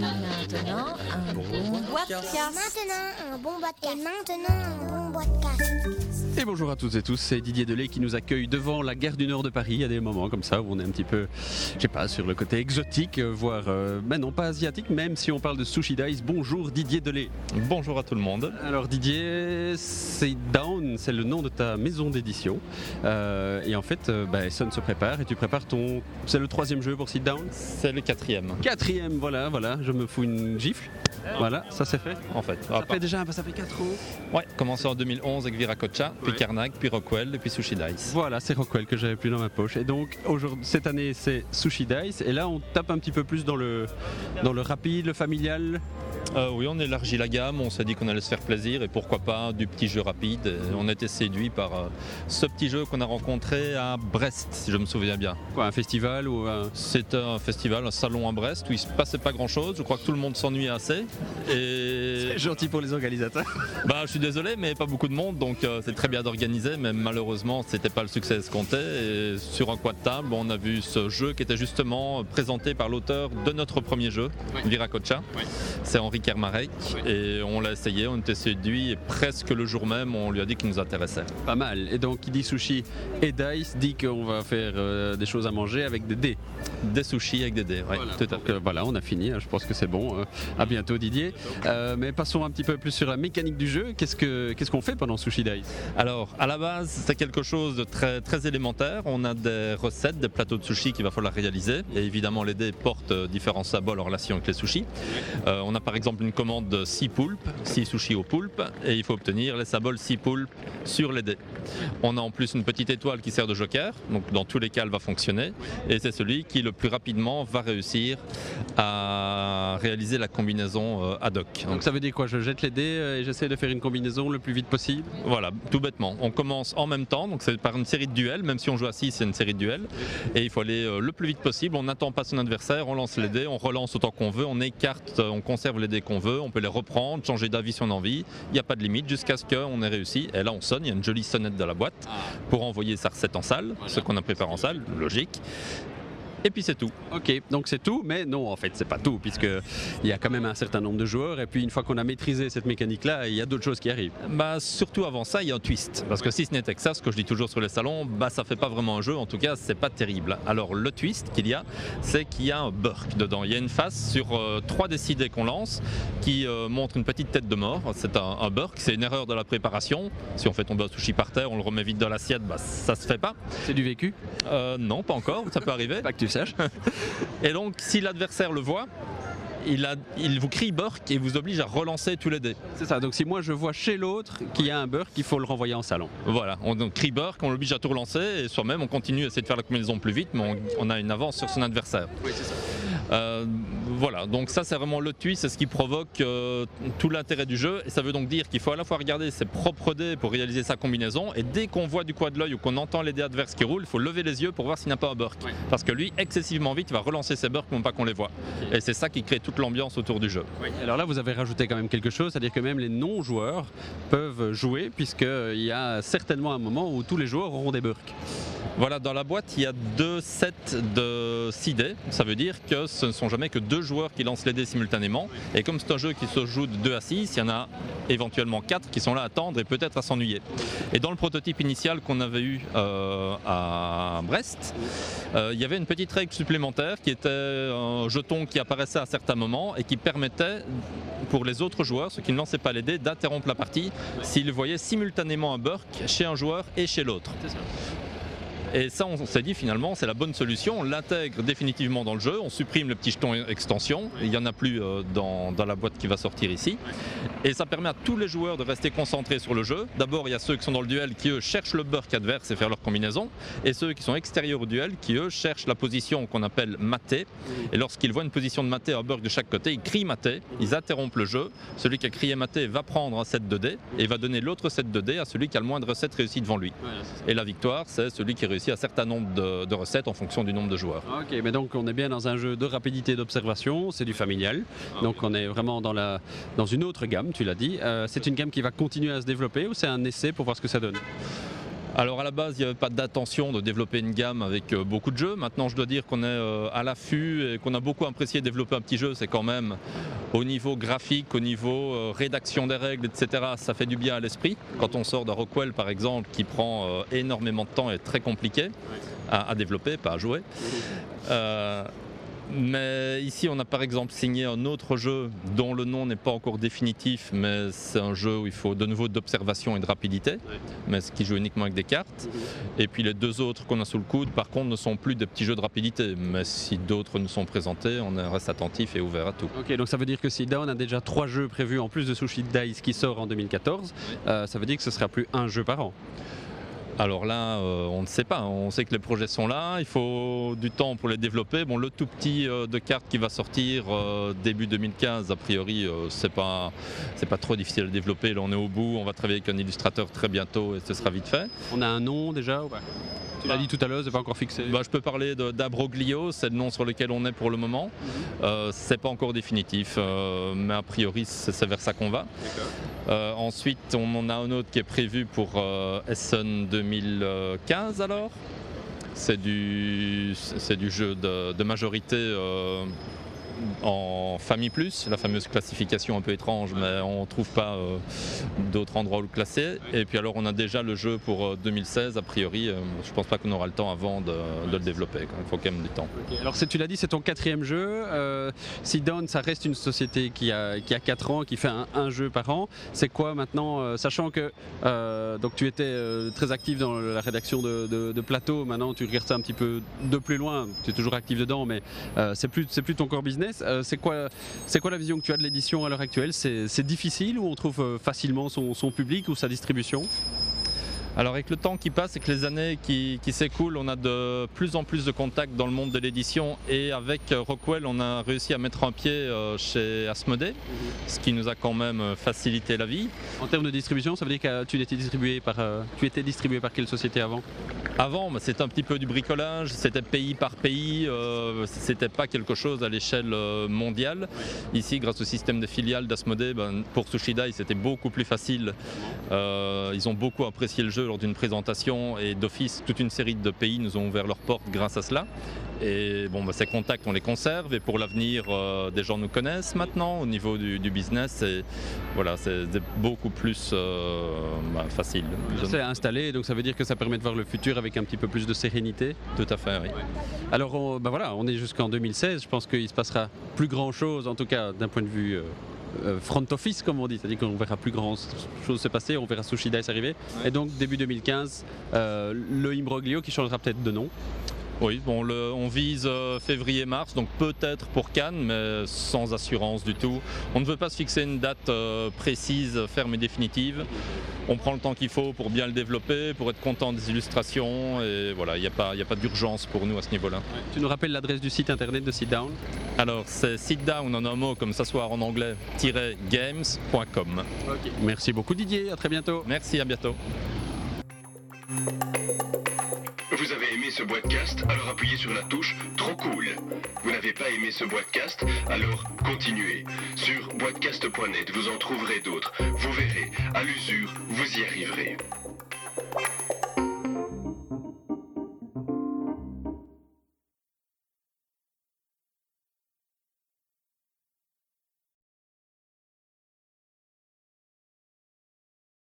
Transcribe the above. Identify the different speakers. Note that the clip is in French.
Speaker 1: Maintenant, un bon podcast.
Speaker 2: Maintenant, un bon podcast. Et maintenant, un bon podcast.
Speaker 3: Et bonjour à toutes et tous, c'est Didier Delay qui nous accueille devant la gare du Nord de Paris. Il y a des moments comme ça où on est un petit peu, je sais pas, sur le côté exotique, euh, voire, euh, ben non pas asiatique, même si on parle de Sushi Dice. Bonjour Didier Delay.
Speaker 4: Bonjour à tout le monde.
Speaker 3: Alors Didier, c'est Down, c'est le nom de ta maison d'édition. Euh, et en fait, euh, ben, Son se prépare et tu prépares ton... C'est le troisième jeu pour Sit Down?
Speaker 4: C'est le quatrième,
Speaker 3: Quatrième, voilà, voilà, je me fous une gifle. Voilà, ça c'est fait.
Speaker 4: en fait.
Speaker 3: Ça fait déjà, ça fait 4 ans.
Speaker 4: Ouais, commencé en 2011 avec Viracocha, puis
Speaker 3: Ouais.
Speaker 4: Carnac, puis Rockwell, et puis Sushi Dice.
Speaker 3: Voilà, c'est Rockwell que j'avais plus dans ma poche. Et donc, aujourd'hui, cette année, c'est Sushi Dice. Et là, on tape un petit peu plus dans le, dans le rapide, le familial.
Speaker 4: Euh, oui, on élargit la gamme, on s'est dit qu'on allait se faire plaisir, et pourquoi pas du petit jeu rapide. Et on était séduit par euh, ce petit jeu qu'on a rencontré à Brest, si je me souviens bien.
Speaker 3: Quoi, un festival ou un...
Speaker 4: C'était un festival, un salon à Brest, où il se passait pas grand chose. Je crois que tout le monde s'ennuyait assez. Et
Speaker 3: C'est gentil pour les organisateurs.
Speaker 4: Bah, je suis désolé, mais pas beaucoup de monde, donc euh, c'est très bien d'organiser, mais malheureusement, c'était pas le succès escompté. Et sur un coin de table, on a vu ce jeu qui était justement présenté par l'auteur de notre premier jeu. Viracocha. C'est Henri Kermarek, et on l'a essayé, on était séduit, et presque le jour même, on lui a dit qu'il nous intéressait.
Speaker 3: Pas mal. Et donc, qui dit sushi et dice dit qu'on va faire euh, des choses à manger avec des dés.
Speaker 4: Des sushis avec des dés, ouais,
Speaker 3: voilà.
Speaker 4: tout à
Speaker 3: Donc,
Speaker 4: fait.
Speaker 3: voilà, on a fini. hein. Je pense que c'est bon. Euh, à bientôt, Didier. Euh, mais passons un petit peu plus sur la mécanique du jeu. Qu'est-ce que qu'est-ce qu'on fait pendant Sushi Dice
Speaker 4: Alors, à la base, c'est quelque chose de très, très élémentaire. On a des recettes, des plateaux de sushi qu'il va falloir réaliser. Et évidemment, les dés portent euh, différents symboles en relation avec les sushis. Euh, on a par exemple une commande de 6 poulpes, 6 sushis au poulpe, et il faut obtenir les symboles 6 poulpes sur les dés. On a en plus une petite étoile qui sert de joker, donc dans tous les cas, elle va fonctionner. Et c'est celui qui le plus rapidement va réussir à réaliser la combinaison euh, ad hoc.
Speaker 3: Donc, ça veut dire quoi? Je jette les dés euh, et j'essaie de faire une combinaison le plus vite possible?
Speaker 4: Voilà, tout bêtement. On commence en même temps, donc c'est par une série de duels, même si on joue à 6, c'est une série de duels. Et il faut aller euh, le plus vite possible. On n'attend pas son adversaire, on lance les dés, on relance autant qu'on veut, on écarte, on conserve les dés qu'on veut, on peut les reprendre, changer d'avis si on a envie. Il n'y a pas de limite jusqu'à ce qu'on ait réussi. Et là, on sonne, il y a une jolie sonnette dans la boîte pour envoyer sa recette en salle, ce qu'on a préparé en salle, logique. Et puis c'est tout.
Speaker 3: Ok, donc c'est tout, mais non, en fait, c'est pas tout, puisque il y a quand même un certain nombre de joueurs, et puis une fois qu'on a maîtrisé cette mécanique-là, il y a d'autres choses qui arrivent.
Speaker 4: Bah, surtout avant ça, il y a un twist. Parce que si ce n'était que ça, ce que je dis toujours sur les salons, bah, ça fait pas vraiment un jeu, en tout cas, c'est pas terrible. Alors, le twist qu'il y a, c'est qu'il y a un burk dedans. Il y a une face sur euh, trois décidés qu'on lance qui euh, montre une petite tête de mort. C'est un, un burk, c'est une erreur de la préparation. Si on fait tomber un sushi par terre, on le remet vite dans l'assiette, bah, ça se fait pas.
Speaker 3: C'est du vécu?
Speaker 4: Euh, non, pas encore, ça peut arriver. Et donc, si l'adversaire le voit, il, a, il vous crie burk et vous oblige à relancer tous les dés.
Speaker 3: C'est ça, donc si moi je vois chez l'autre qu'il y a un beurre, il faut le renvoyer en salon.
Speaker 4: Voilà, on donc, crie burk, on l'oblige à tout relancer et soi-même on continue à essayer de faire la combinaison plus vite, mais on, on a une avance sur son adversaire.
Speaker 3: Oui, c'est ça.
Speaker 4: Euh, voilà, donc ça c'est vraiment le twist, c'est ce qui provoque euh, tout l'intérêt du jeu. Et ça veut donc dire qu'il faut à la fois regarder ses propres dés pour réaliser sa combinaison, et dès qu'on voit du coin de l'œil ou qu'on entend les dés adverses qui roulent, il faut lever les yeux pour voir s'il n'y a pas un burk.
Speaker 3: Ouais.
Speaker 4: Parce que lui, excessivement vite, il va relancer ses burks pour pas qu'on les voit. Et c'est ça qui crée toute l'ambiance autour du jeu.
Speaker 3: Alors là, vous avez rajouté quand même quelque chose, c'est-à-dire que même les non-joueurs peuvent jouer, puisqu'il y a certainement un moment où tous les joueurs auront des burks.
Speaker 4: Voilà, dans la boîte, il y a deux sets de 6 dés. Ça veut dire que ce ne sont jamais que deux joueurs qui lancent les dés simultanément. Et comme c'est un jeu qui se joue de 2 à 6, il y en a éventuellement 4 qui sont là à attendre et peut-être à s'ennuyer. Et dans le prototype initial qu'on avait eu euh, à Brest, euh, il y avait une petite règle supplémentaire qui était un jeton qui apparaissait à certains moments et qui permettait pour les autres joueurs, ceux qui ne lançaient pas les dés, d'interrompre la partie s'ils voyaient simultanément un burk chez un joueur et chez l'autre. Et ça, on s'est dit finalement, c'est la bonne solution. On l'intègre définitivement dans le jeu. On supprime le petit jeton extension. Il n'y en a plus euh, dans, dans la boîte qui va sortir ici. Et ça permet à tous les joueurs de rester concentrés sur le jeu. D'abord, il y a ceux qui sont dans le duel qui, eux, cherchent le burk adverse et faire leur combinaison. Et ceux qui sont extérieurs au duel qui, eux, cherchent la position qu'on appelle maté. Et lorsqu'ils voient une position de maté, un burk de chaque côté, ils crient maté. Ils interrompent le jeu. Celui qui a crié maté va prendre un set de dés et va donner l'autre set de dés à celui qui a le moins de recettes réussies devant lui. Et la victoire, c'est celui qui réussit un certain nombre de, de recettes en fonction du nombre de joueurs.
Speaker 3: Ok, mais donc on est bien dans un jeu de rapidité d'observation, c'est du familial. Donc on est vraiment dans, la, dans une autre gamme, tu l'as dit. Euh, c'est une gamme qui va continuer à se développer ou c'est un essai pour voir ce que ça donne?
Speaker 4: Alors à la base, il n'y avait pas d'intention de développer une gamme avec euh, beaucoup de jeux. Maintenant, je dois dire qu'on est euh, à l'affût et qu'on a beaucoup apprécié développer un petit jeu. C'est quand même au niveau graphique, au niveau euh, rédaction des règles, etc. Ça fait du bien à l'esprit. Quand on sort d'un Rockwell, par exemple, qui prend énormément de temps et est très compliqué à, développer, pas à jouer. Mais ici, on a par exemple signé un autre jeu dont le nom n'est pas encore définitif, mais c'est un jeu où il faut de nouveau d'observation et de rapidité, mais ce qui joue uniquement avec des cartes. Et puis les deux autres qu'on a sous le coude, par contre, ne sont plus des petits jeux de rapidité. Mais si d'autres nous sont présentés, on reste attentif et ouvert à tout.
Speaker 3: Ok, donc ça veut dire que si on a déjà trois jeux prévus en plus de Sushi Dice qui sort en 2014, euh, ça veut dire que ce sera plus un jeu par an.
Speaker 4: Alors là, euh, on ne sait pas. On sait que les projets sont là. Il faut du temps pour les développer. Bon, le tout petit euh, de carte qui va sortir euh, début 2015, a priori, c'est pas pas trop difficile à développer. Là, on est au bout. On va travailler avec un illustrateur très bientôt et ce sera vite fait.
Speaker 3: On a un nom déjà tu l'as dit tout à l'heure, c'est pas encore fixé.
Speaker 4: Bah, je peux parler d'Abroglio, c'est le nom sur lequel on est pour le moment. Mhm. Euh, c'est pas encore définitif, euh, mais a priori c'est vers ça qu'on va. Euh, ensuite, on en a un autre qui est prévu pour Essen 2015 alors. C'est du, du jeu de, de majorité en famille plus, la fameuse classification un peu étrange, mais on ne trouve pas euh, d'autres endroits où le classer. Et puis alors on a déjà le jeu pour 2016, euh, a priori, euh, je pense pas qu'on aura le temps avant de, le développer, il faut quand même du temps.
Speaker 3: Alors tu l'as dit, c'est ton quatrième jeu. Euh, Down, ça reste une société qui a, qui a 4 ans, qui fait un, jeu par an. C'est quoi maintenant, sachant que donc tu étais très actif dans la rédaction de, Plateau, maintenant tu regardes ça un petit peu de plus loin, tu es toujours actif dedans, mais c'est plus, plus ton core business. Euh, c'est quoi, la vision que tu as de l'édition à l'heure actuelle? C'est difficile ou on trouve euh, facilement son public ou sa distribution?
Speaker 4: Alors avec le temps qui passe et que les années qui, s'écoulent, on a de plus en plus de contacts dans le monde de l'édition et avec Rockwell on a réussi à mettre un pied euh, chez Asmodée, ce qui nous a quand même euh, facilité la vie.
Speaker 3: En termes de distribution, ça veut dire que tu étais distribué par, euh, tu étais distribué par quelle société avant?
Speaker 4: Avant, bah, c'était un petit peu du bricolage, c'était pays par pays, c'était pas quelque chose à l'échelle mondiale. Ici, grâce au système de filiales d'Asmodée, ben, pour Sushidai c'était beaucoup plus facile. ils ont beaucoup apprécié le jeu lors d'une présentation et d'office, toute une série de pays nous ont ouvert leurs portes grâce à cela. Et bon, bah, ces contacts, on les conserve et pour l'avenir, euh, des gens nous connaissent maintenant au niveau du, business. Et voilà, c'est beaucoup plus euh, bah, facile.
Speaker 3: C'est installé, donc ça veut dire que ça permet de voir le futur avec un petit peu plus de sérénité?
Speaker 4: Tout à fait, oui.
Speaker 3: Alors, on, bah, voilà, on est jusqu'en 2016. Je pense qu'il se passera plus grand chose, en tout cas d'un point de vue. Euh, front office comme on dit, c'est-à-dire qu'on verra plus grand chose se passer, on verra Sushi Dice arriver. Et donc début 2015, euh, le Imbroglio qui changera peut-être de nom.
Speaker 4: Oui, bon, on vise euh, février-mars, donc peut-être pour Cannes, mais sans assurance du tout. On ne veut pas se fixer une date euh, précise, ferme et définitive. On prend le temps qu'il faut pour bien le développer, pour être content des illustrations, et voilà, il n'y a pas, a pas d'urgence pour nous à ce niveau-là.
Speaker 3: Tu nous rappelles l'adresse du site internet de Sit Down?
Speaker 4: Alors, c'est sitdown en un mot, comme s'asseoir en anglais, games.com.
Speaker 3: Merci beaucoup Didier, à très bientôt.
Speaker 4: Merci, à bientôt.
Speaker 5: Aimé ce boîtecast Alors appuyez sur la touche Trop cool. Vous n'avez pas aimé ce boîtecast Alors continuez. Sur boîtecast.net, vous en trouverez d'autres. Vous verrez, à l'usure, vous y arriverez.